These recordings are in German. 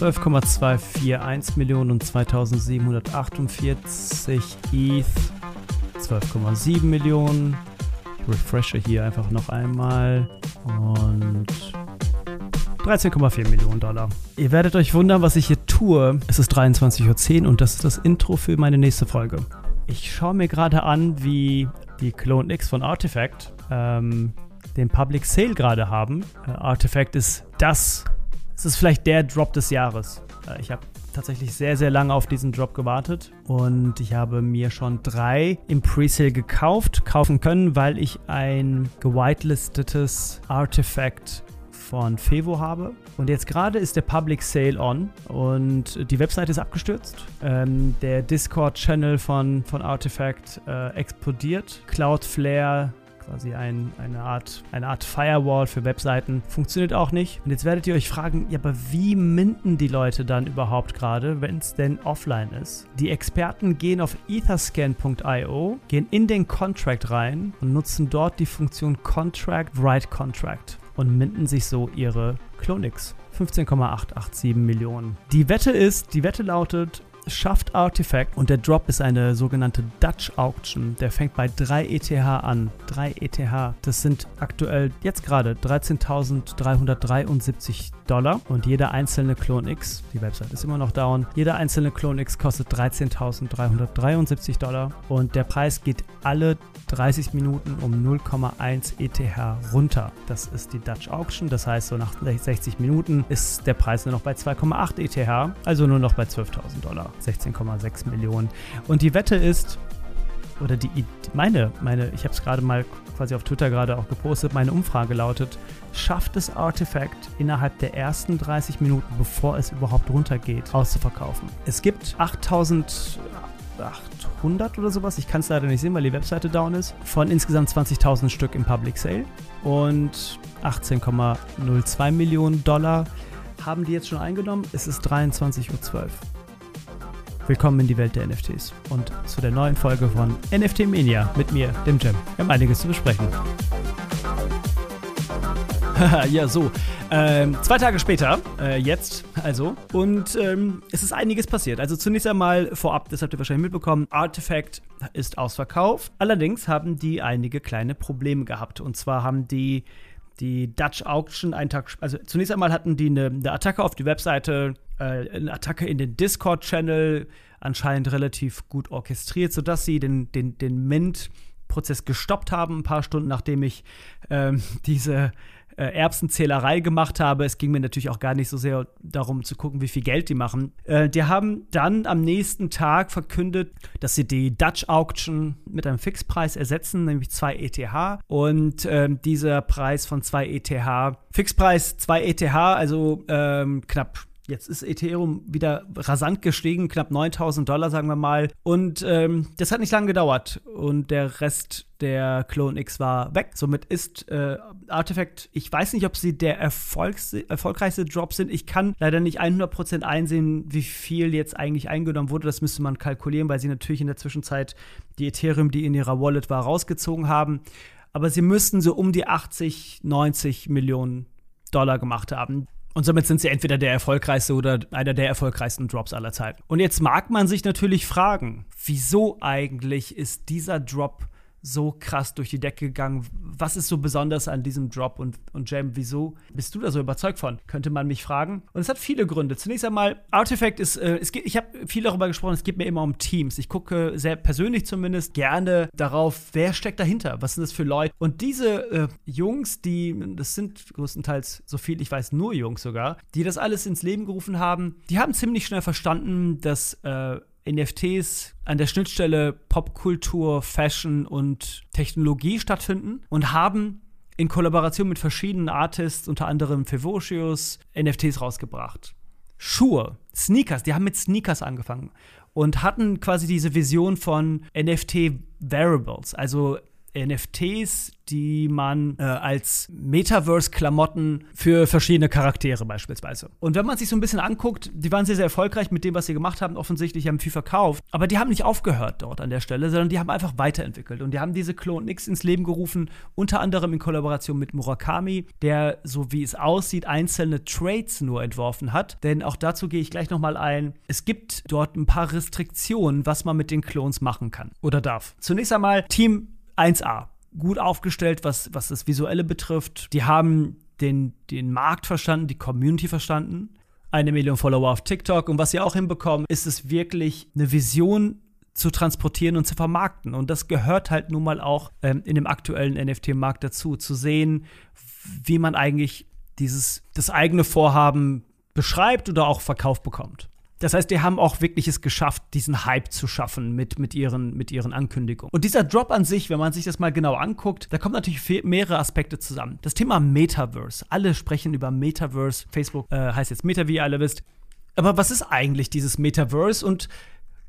12,241 Millionen und 2748 ETH 12,7 Millionen. Ich refreshe hier einfach noch einmal und 13,4 Millionen Dollar. Ihr werdet euch wundern, was ich hier tue. Es ist 23.10 Uhr und das ist das Intro für meine nächste Folge. Ich schaue mir gerade an, wie die Clone X von Artifact ähm, den Public Sale gerade haben. Äh, Artifact ist das, es ist vielleicht der Drop des Jahres. Äh, ich habe tatsächlich sehr, sehr lange auf diesen Drop gewartet und ich habe mir schon drei im Presale gekauft, kaufen können, weil ich ein gewitelistetes Artifact von Fevo habe. Und jetzt gerade ist der Public Sale on und die Webseite ist abgestürzt. Ähm, der Discord-Channel von, von Artifact äh, explodiert. Cloudflare quasi ein, eine, Art, eine Art Firewall für Webseiten. Funktioniert auch nicht. Und jetzt werdet ihr euch fragen, ja, aber wie minden die Leute dann überhaupt gerade, wenn es denn offline ist? Die Experten gehen auf etherscan.io, gehen in den Contract rein und nutzen dort die Funktion Contract Write Contract und minden sich so ihre Clonix. 15,887 Millionen. Die Wette ist, die Wette lautet, schafft Artifact und der Drop ist eine sogenannte Dutch Auction. Der fängt bei 3 ETH an. 3 ETH. Das sind aktuell jetzt gerade 13.373 Dollar und jeder einzelne Clone X, die Website ist immer noch down, jeder einzelne Clone X kostet 13.373 Dollar und der Preis geht alle 30 Minuten um 0,1 ETH runter. Das ist die Dutch Auction, das heißt so nach 60 Minuten ist der Preis nur noch bei 2,8 ETH, also nur noch bei 12.000 Dollar, 16,6 Millionen. Und die Wette ist, oder die, meine, meine, ich habe es gerade mal quasi auf Twitter gerade auch gepostet, meine Umfrage lautet, schafft es Artifact innerhalb der ersten 30 Minuten, bevor es überhaupt runtergeht, auszuverkaufen. Es gibt 8800 oder sowas, ich kann es leider nicht sehen, weil die Webseite down ist, von insgesamt 20.000 Stück im Public Sale und 18,02 Millionen Dollar haben die jetzt schon eingenommen. Es ist 23.12 Uhr. Willkommen in die Welt der NFTs und zu der neuen Folge von NFT Mania mit mir, dem Jam. Wir haben einiges zu besprechen. ja, so. Ähm, zwei Tage später, äh, jetzt also, und ähm, es ist einiges passiert. Also zunächst einmal vorab, das habt ihr wahrscheinlich mitbekommen, Artifact ist ausverkauft. Allerdings haben die einige kleine Probleme gehabt. Und zwar haben die die Dutch Auction einen Tag, also zunächst einmal hatten die eine, eine Attacke auf die Webseite, äh, eine Attacke in den Discord-Channel, anscheinend relativ gut orchestriert, sodass sie den, den, den Mint-Prozess gestoppt haben, ein paar Stunden nachdem ich ähm, diese äh, Erbsenzählerei gemacht habe. Es ging mir natürlich auch gar nicht so sehr darum zu gucken, wie viel Geld die machen. Äh, die haben dann am nächsten Tag verkündet, dass sie die Dutch Auction mit einem Fixpreis ersetzen, nämlich 2 ETH. Und äh, dieser Preis von 2 ETH, Fixpreis 2 ETH, also ähm, knapp Jetzt ist Ethereum wieder rasant gestiegen, knapp 9000 Dollar, sagen wir mal. Und ähm, das hat nicht lange gedauert. Und der Rest der Clone X war weg. Somit ist äh, Artifact, ich weiß nicht, ob sie der Erfolgs erfolgreichste Drop sind. Ich kann leider nicht 100% einsehen, wie viel jetzt eigentlich eingenommen wurde. Das müsste man kalkulieren, weil sie natürlich in der Zwischenzeit die Ethereum, die in ihrer Wallet war, rausgezogen haben. Aber sie müssten so um die 80, 90 Millionen Dollar gemacht haben. Und somit sind sie entweder der erfolgreichste oder einer der erfolgreichsten Drops aller Zeiten. Und jetzt mag man sich natürlich fragen, wieso eigentlich ist dieser Drop so krass durch die Decke gegangen. Was ist so besonders an diesem Drop und, und Jam? Wieso bist du da so überzeugt von? Könnte man mich fragen. Und es hat viele Gründe. Zunächst einmal, Artifact ist, äh, es geht, ich habe viel darüber gesprochen, es geht mir immer um Teams. Ich gucke sehr persönlich zumindest gerne darauf, wer steckt dahinter? Was sind das für Leute? Und diese äh, Jungs, die, das sind größtenteils so viel, ich weiß, nur Jungs sogar, die das alles ins Leben gerufen haben, die haben ziemlich schnell verstanden, dass äh, NFTs an der Schnittstelle Popkultur, Fashion und Technologie stattfinden und haben in Kollaboration mit verschiedenen Artists, unter anderem Fevocius, NFTs rausgebracht. Schuhe, Sneakers, die haben mit Sneakers angefangen und hatten quasi diese Vision von NFT-Variables, also NFTs, die man äh, als Metaverse-Klamotten für verschiedene Charaktere beispielsweise. Und wenn man sich so ein bisschen anguckt, die waren sehr, sehr erfolgreich mit dem, was sie gemacht haben. Offensichtlich haben viel verkauft. Aber die haben nicht aufgehört dort an der Stelle, sondern die haben einfach weiterentwickelt. Und die haben diese Clone X ins Leben gerufen, unter anderem in Kollaboration mit Murakami, der, so wie es aussieht, einzelne Trades nur entworfen hat. Denn auch dazu gehe ich gleich nochmal ein. Es gibt dort ein paar Restriktionen, was man mit den Clones machen kann oder darf. Zunächst einmal Team 1A. Gut aufgestellt, was, was das Visuelle betrifft. Die haben den, den Markt verstanden, die Community verstanden. Eine Million Follower auf TikTok. Und was sie auch hinbekommen, ist es wirklich eine Vision zu transportieren und zu vermarkten. Und das gehört halt nun mal auch ähm, in dem aktuellen NFT-Markt dazu, zu sehen, wie man eigentlich dieses, das eigene Vorhaben beschreibt oder auch verkauft bekommt. Das heißt, die haben auch wirklich es geschafft, diesen Hype zu schaffen mit, mit, ihren, mit ihren Ankündigungen. Und dieser Drop an sich, wenn man sich das mal genau anguckt, da kommen natürlich mehrere Aspekte zusammen. Das Thema Metaverse. Alle sprechen über Metaverse. Facebook äh, heißt jetzt Meta, wie ihr alle wisst. Aber was ist eigentlich dieses Metaverse und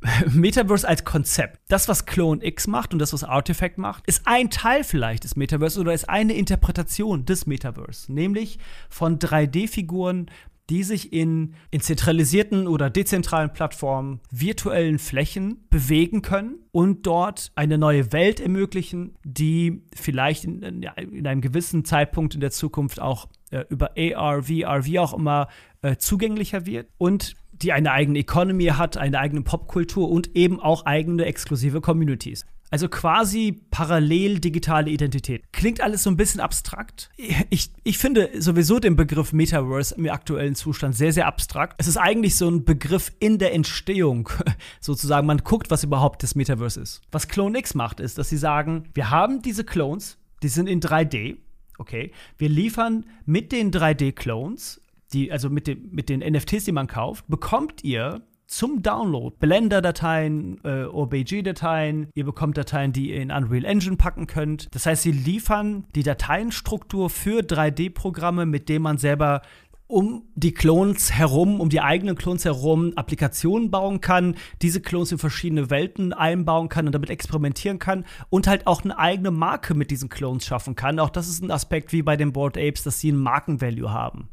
Metaverse als Konzept? Das, was Clone X macht und das, was Artifact macht, ist ein Teil vielleicht des Metaverse oder ist eine Interpretation des Metaverse, nämlich von 3D-Figuren die sich in, in zentralisierten oder dezentralen Plattformen, virtuellen Flächen bewegen können und dort eine neue Welt ermöglichen, die vielleicht in, in einem gewissen Zeitpunkt in der Zukunft auch äh, über AR, VR, wie auch immer äh, zugänglicher wird und die eine eigene Economy hat, eine eigene Popkultur und eben auch eigene exklusive Communities. Also quasi parallel digitale Identität. Klingt alles so ein bisschen abstrakt. Ich, ich finde sowieso den Begriff Metaverse im aktuellen Zustand sehr, sehr abstrakt. Es ist eigentlich so ein Begriff in der Entstehung, sozusagen. Man guckt, was überhaupt das Metaverse ist. Was Clone X macht, ist, dass sie sagen, wir haben diese Clones, die sind in 3D. Okay, wir liefern mit den 3D-Clones, die, also mit, dem, mit den NFTs, die man kauft, bekommt ihr zum Download. Blender-Dateien, äh, OBJ-Dateien, ihr bekommt Dateien, die ihr in Unreal Engine packen könnt. Das heißt, sie liefern die Dateienstruktur für 3D-Programme, mit denen man selber um die Clones herum, um die eigenen Clones herum Applikationen bauen kann, diese Clones in verschiedene Welten einbauen kann und damit experimentieren kann und halt auch eine eigene Marke mit diesen Clones schaffen kann. Auch das ist ein Aspekt wie bei den Board Apes, dass sie einen Markenvalue haben.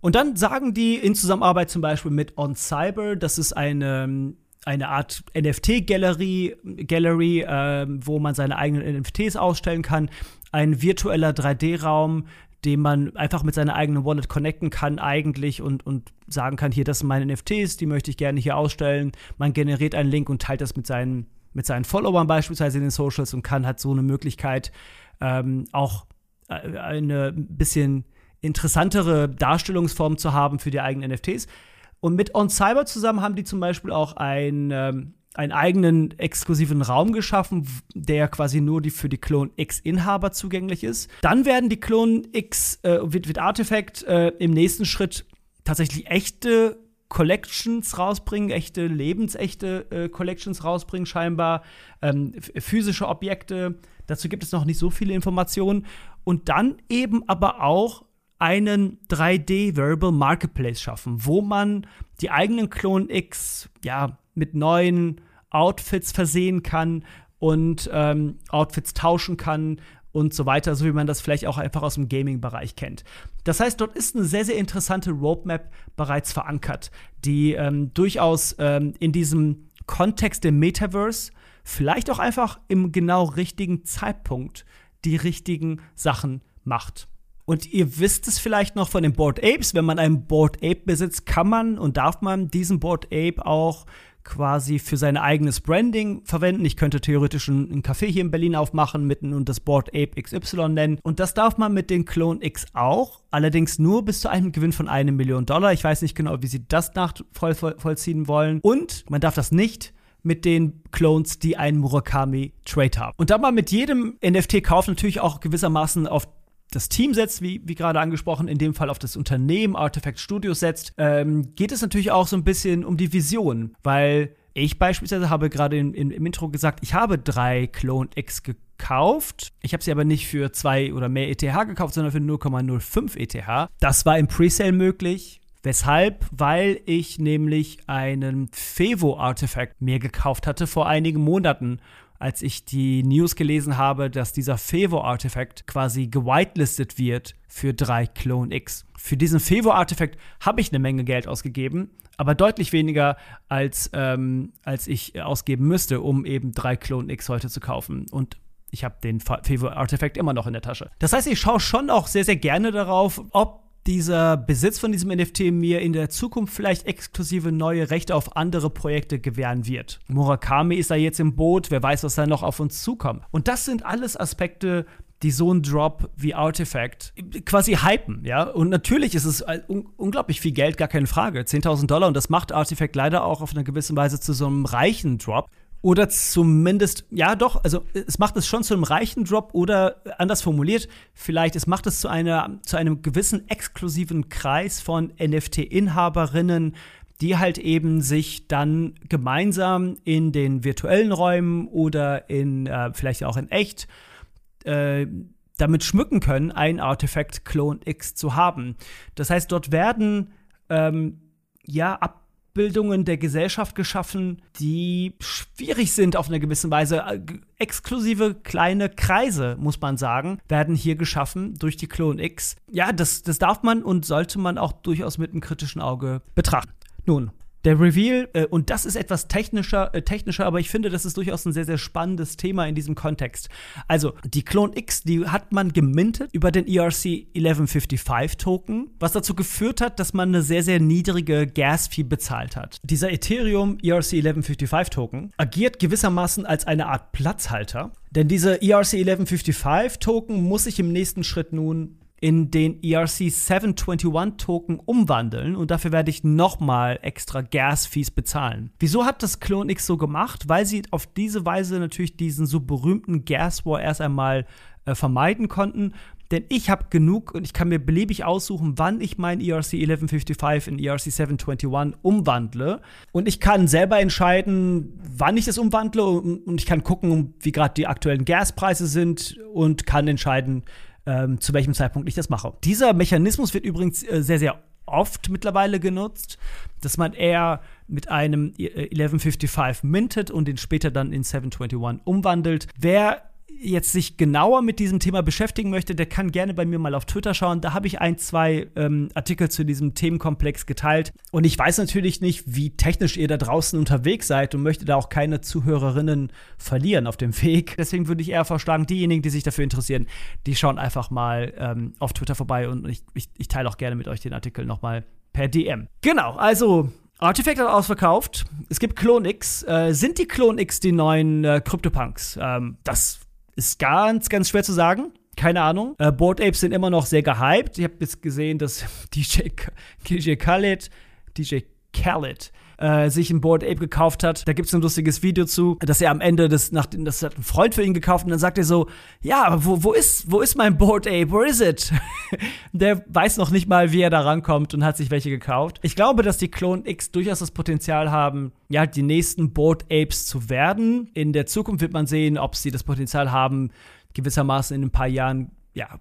Und dann sagen die in Zusammenarbeit zum Beispiel mit On Cyber, das ist eine, eine Art NFT-Gallery, Gallery, äh, wo man seine eigenen NFTs ausstellen kann. Ein virtueller 3D-Raum, den man einfach mit seiner eigenen Wallet connecten kann eigentlich und, und sagen kann, hier, das sind meine NFTs, die möchte ich gerne hier ausstellen. Man generiert einen Link und teilt das mit seinen, mit seinen Followern beispielsweise in den Socials und kann hat so eine Möglichkeit ähm, auch äh, eine bisschen interessantere Darstellungsform zu haben für die eigenen NFTs. Und mit On Cyber zusammen haben die zum Beispiel auch ein, ähm, einen eigenen exklusiven Raum geschaffen, der quasi nur die, für die Clone X-Inhaber zugänglich ist. Dann werden die Clone X äh, mit, mit Artifact äh, im nächsten Schritt tatsächlich echte Collections rausbringen, echte lebensechte äh, Collections rausbringen, scheinbar ähm, physische Objekte. Dazu gibt es noch nicht so viele Informationen. Und dann eben aber auch einen 3D Variable Marketplace schaffen, wo man die eigenen Clone X ja mit neuen Outfits versehen kann und ähm, Outfits tauschen kann und so weiter, so wie man das vielleicht auch einfach aus dem Gaming-Bereich kennt. Das heißt, dort ist eine sehr, sehr interessante Roadmap bereits verankert, die ähm, durchaus ähm, in diesem Kontext der Metaverse vielleicht auch einfach im genau richtigen Zeitpunkt die richtigen Sachen macht. Und ihr wisst es vielleicht noch von den Board Apes. Wenn man einen Board Ape besitzt, kann man und darf man diesen Board Ape auch quasi für sein eigenes Branding verwenden. Ich könnte theoretisch einen Café hier in Berlin aufmachen mitten und das Board Ape XY nennen. Und das darf man mit den Clone X auch. Allerdings nur bis zu einem Gewinn von einer Million Dollar. Ich weiß nicht genau, wie sie das nachvollziehen wollen. Und man darf das nicht mit den Clones, die einen Murakami Trade haben. Und da man mit jedem NFT-Kauf natürlich auch gewissermaßen auf das Team setzt, wie, wie gerade angesprochen, in dem Fall auf das Unternehmen Artifact Studios setzt, ähm, geht es natürlich auch so ein bisschen um die Vision, weil ich beispielsweise habe gerade im, im, Intro gesagt, ich habe drei Clone X gekauft. Ich habe sie aber nicht für zwei oder mehr ETH gekauft, sondern für 0,05 ETH. Das war im Presale möglich. Weshalb? Weil ich nämlich einen Fevo-Artefakt mir gekauft hatte vor einigen Monaten als ich die News gelesen habe, dass dieser Fevo-Artefakt quasi gewitelistet wird für drei Clone X. Für diesen Fevo-Artefakt habe ich eine Menge Geld ausgegeben, aber deutlich weniger, als, ähm, als ich ausgeben müsste, um eben drei Clone X heute zu kaufen. Und ich habe den Fevo-Artefakt immer noch in der Tasche. Das heißt, ich schaue schon auch sehr, sehr gerne darauf, ob dieser Besitz von diesem NFT mir in der Zukunft vielleicht exklusive neue Rechte auf andere Projekte gewähren wird. Murakami ist da jetzt im Boot, wer weiß, was da noch auf uns zukommt. Und das sind alles Aspekte, die so ein Drop wie Artifact quasi hypen, ja. Und natürlich ist es un unglaublich viel Geld, gar keine Frage. 10.000 Dollar und das macht Artifact leider auch auf eine gewisse Weise zu so einem reichen Drop. Oder zumindest, ja doch, also es macht es schon zu einem reichen Drop oder anders formuliert, vielleicht es macht es zu, einer, zu einem gewissen exklusiven Kreis von NFT-Inhaberinnen, die halt eben sich dann gemeinsam in den virtuellen Räumen oder in äh, vielleicht auch in echt äh, damit schmücken können, ein Artefakt Clone X zu haben. Das heißt, dort werden ähm, ja ab Abbildungen der Gesellschaft geschaffen, die schwierig sind auf eine gewisse Weise. Äh, exklusive kleine Kreise, muss man sagen, werden hier geschaffen durch die Clone X. Ja, das, das darf man und sollte man auch durchaus mit einem kritischen Auge betrachten. Nun, der Reveal, äh, und das ist etwas technischer, äh, technischer, aber ich finde, das ist durchaus ein sehr, sehr spannendes Thema in diesem Kontext. Also, die Clone X, die hat man gemintet über den ERC 1155 Token, was dazu geführt hat, dass man eine sehr, sehr niedrige Gas-Fee bezahlt hat. Dieser Ethereum ERC 1155 Token agiert gewissermaßen als eine Art Platzhalter, denn diese ERC 1155 Token muss sich im nächsten Schritt nun in den ERC 721 Token umwandeln und dafür werde ich nochmal extra Gas-Fees bezahlen. Wieso hat das Clone X so gemacht? Weil sie auf diese Weise natürlich diesen so berühmten Gas War erst einmal äh, vermeiden konnten. Denn ich habe genug und ich kann mir beliebig aussuchen, wann ich mein ERC 1155 in ERC 721 umwandle. Und ich kann selber entscheiden, wann ich das umwandle und ich kann gucken, wie gerade die aktuellen Gaspreise sind und kann entscheiden, ähm, zu welchem Zeitpunkt ich das mache. Dieser Mechanismus wird übrigens äh, sehr, sehr oft mittlerweile genutzt, dass man eher mit einem 1155 äh, mintet und den später dann in 721 umwandelt. Wer jetzt sich genauer mit diesem Thema beschäftigen möchte, der kann gerne bei mir mal auf Twitter schauen. Da habe ich ein, zwei ähm, Artikel zu diesem Themenkomplex geteilt. Und ich weiß natürlich nicht, wie technisch ihr da draußen unterwegs seid und möchte da auch keine Zuhörerinnen verlieren auf dem Weg. Deswegen würde ich eher vorschlagen, diejenigen, die sich dafür interessieren, die schauen einfach mal ähm, auf Twitter vorbei und ich, ich, ich teile auch gerne mit euch den Artikel nochmal per DM. Genau, also Artifact hat ausverkauft. Es gibt Clone X. Äh, sind die Clone X die neuen äh, CryptoPunks? Ähm, das ist ganz, ganz schwer zu sagen. Keine Ahnung. Äh, Board Apes sind immer noch sehr gehypt. Ich habe jetzt gesehen, dass DJ, DJ Khaled, DJ Khaled, äh, sich ein Board Ape gekauft hat. Da gibt es ein lustiges Video zu, dass er am Ende das, nach, das hat ein Freund für ihn gekauft und dann sagt er so, ja, aber wo, wo ist, wo ist mein Board Ape? Where is it? Der weiß noch nicht mal, wie er da rankommt und hat sich welche gekauft. Ich glaube, dass die Clone X durchaus das Potenzial haben, ja, die nächsten Board Apes zu werden. In der Zukunft wird man sehen, ob sie das Potenzial haben, gewissermaßen in ein paar Jahren ja,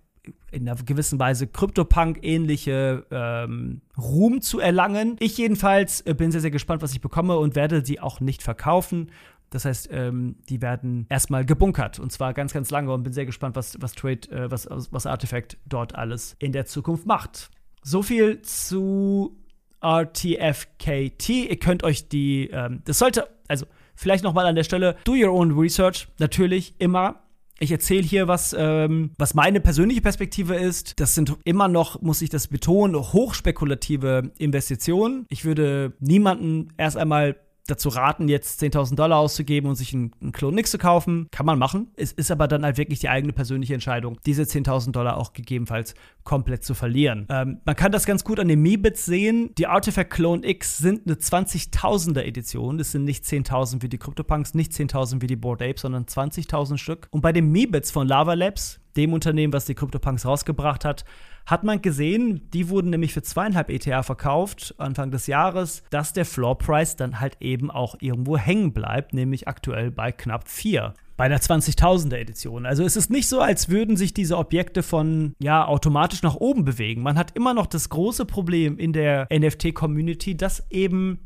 in einer gewissen Weise Krypto-Punk-ähnliche ähm, Ruhm zu erlangen. Ich jedenfalls äh, bin sehr, sehr gespannt, was ich bekomme und werde sie auch nicht verkaufen. Das heißt, ähm, die werden erstmal gebunkert und zwar ganz, ganz lange und bin sehr gespannt, was, was Trade, äh, was, was Artifact dort alles in der Zukunft macht. So viel zu RTFKT. Ihr könnt euch die, ähm, das sollte, also vielleicht nochmal an der Stelle, do your own research, natürlich immer. Ich erzähle hier was, ähm, was meine persönliche Perspektive ist. Das sind immer noch, muss ich das betonen, hochspekulative Investitionen. Ich würde niemanden erst einmal dazu raten, jetzt 10.000 Dollar auszugeben und sich einen, einen Klon zu kaufen. Kann man machen. Es ist aber dann halt wirklich die eigene persönliche Entscheidung, diese 10.000 Dollar auch gegebenenfalls komplett zu verlieren. Ähm, man kann das ganz gut an den Meebits sehen. Die Artifact Clone X sind eine 20.000er Edition. Das sind nicht 10.000 wie die CryptoPunks, nicht 10.000 wie die Board Apes, sondern 20.000 Stück. Und bei den Meebits von Lava Labs, dem Unternehmen, was die CryptoPunks rausgebracht hat, hat man gesehen, die wurden nämlich für zweieinhalb ETH verkauft Anfang des Jahres, dass der Floor Price dann halt eben auch irgendwo hängen bleibt, nämlich aktuell bei knapp 4 bei der 20.000er Edition. Also es ist nicht so, als würden sich diese Objekte von ja automatisch nach oben bewegen. Man hat immer noch das große Problem in der NFT Community, dass eben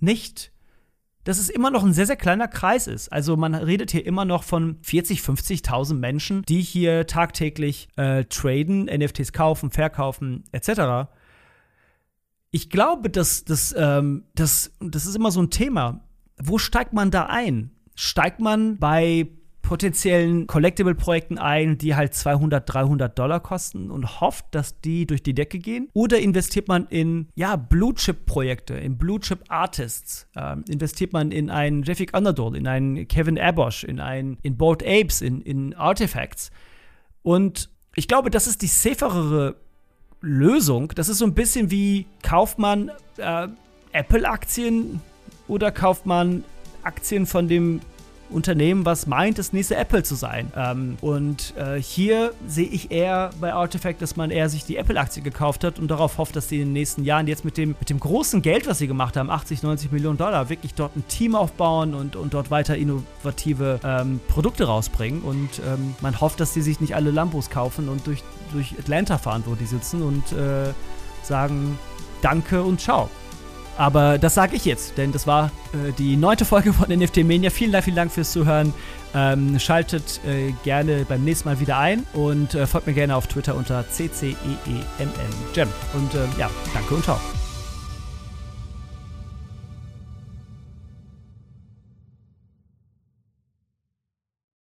nicht dass es immer noch ein sehr, sehr kleiner Kreis ist. Also man redet hier immer noch von 40, 50.000 Menschen, die hier tagtäglich äh, traden, NFTs kaufen, verkaufen, etc. Ich glaube, dass das, ähm, das, das ist immer so ein Thema. Wo steigt man da ein? Steigt man bei potenziellen Collectible-Projekten ein, die halt 200, 300 Dollar kosten und hofft, dass die durch die Decke gehen? Oder investiert man in, ja, Blue-Chip-Projekte, in Blue-Chip-Artists? Ähm, investiert man in einen Jeffy Underdall, in einen Kevin Abosch, in einen, in Bored Apes, in, in Artifacts? Und ich glaube, das ist die saferere Lösung. Das ist so ein bisschen wie, kauft man äh, Apple-Aktien oder kauft man Aktien von dem Unternehmen, was meint, das nächste Apple zu sein. Ähm, und äh, hier sehe ich eher bei Artifact, dass man eher sich die Apple-Aktie gekauft hat und darauf hofft, dass sie in den nächsten Jahren jetzt mit dem, mit dem großen Geld, was sie gemacht haben, 80, 90 Millionen Dollar, wirklich dort ein Team aufbauen und, und dort weiter innovative ähm, Produkte rausbringen. Und ähm, man hofft, dass sie sich nicht alle Lambos kaufen und durch, durch Atlanta fahren, wo die sitzen und äh, sagen Danke und ciao. Aber das sage ich jetzt, denn das war äh, die neunte Folge von NFT Mania. Vielen Dank, vielen Dank fürs Zuhören. Ähm, schaltet äh, gerne beim nächsten Mal wieder ein und äh, folgt mir gerne auf Twitter unter CCEEMN. Gem. Und äh, ja, danke und ciao.